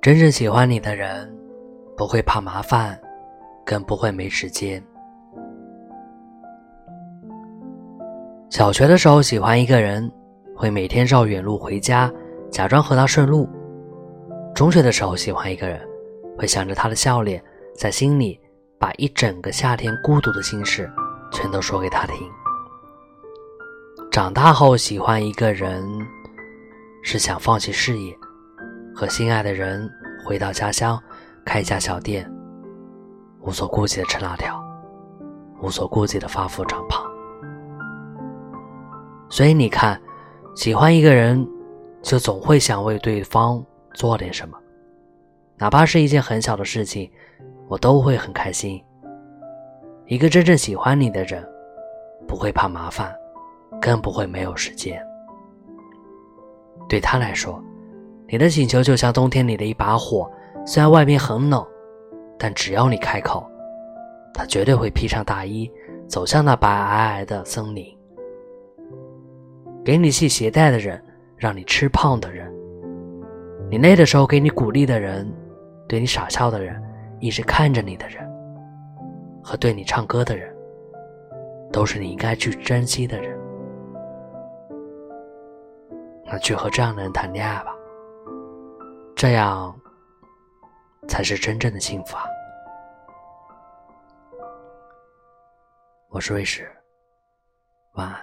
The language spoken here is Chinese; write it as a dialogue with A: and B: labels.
A: 真正喜欢你的人，不会怕麻烦，更不会没时间。小学的时候喜欢一个人，会每天绕远路回家，假装和他顺路。中学的时候喜欢一个人，会想着他的笑脸，在心里把一整个夏天孤独的心事全都说给他听。长大后喜欢一个人，是想放弃事业，和心爱的人回到家乡，开一家小店，无所顾忌的吃辣条，无所顾忌的发福长胖。所以你看，喜欢一个人，就总会想为对方做点什么，哪怕是一件很小的事情，我都会很开心。一个真正喜欢你的人，不会怕麻烦，更不会没有时间。对他来说，你的请求就像冬天里的一把火，虽然外面很冷，但只要你开口，他绝对会披上大衣，走向那白皑皑的森林。给你系鞋带的人，让你吃胖的人，你累的时候给你鼓励的人，对你傻笑的人，一直看着你的人，和对你唱歌的人，都是你应该去珍惜的人。那去和这样的人谈恋爱吧，这样才是真正的幸福啊！我是瑞士，晚安。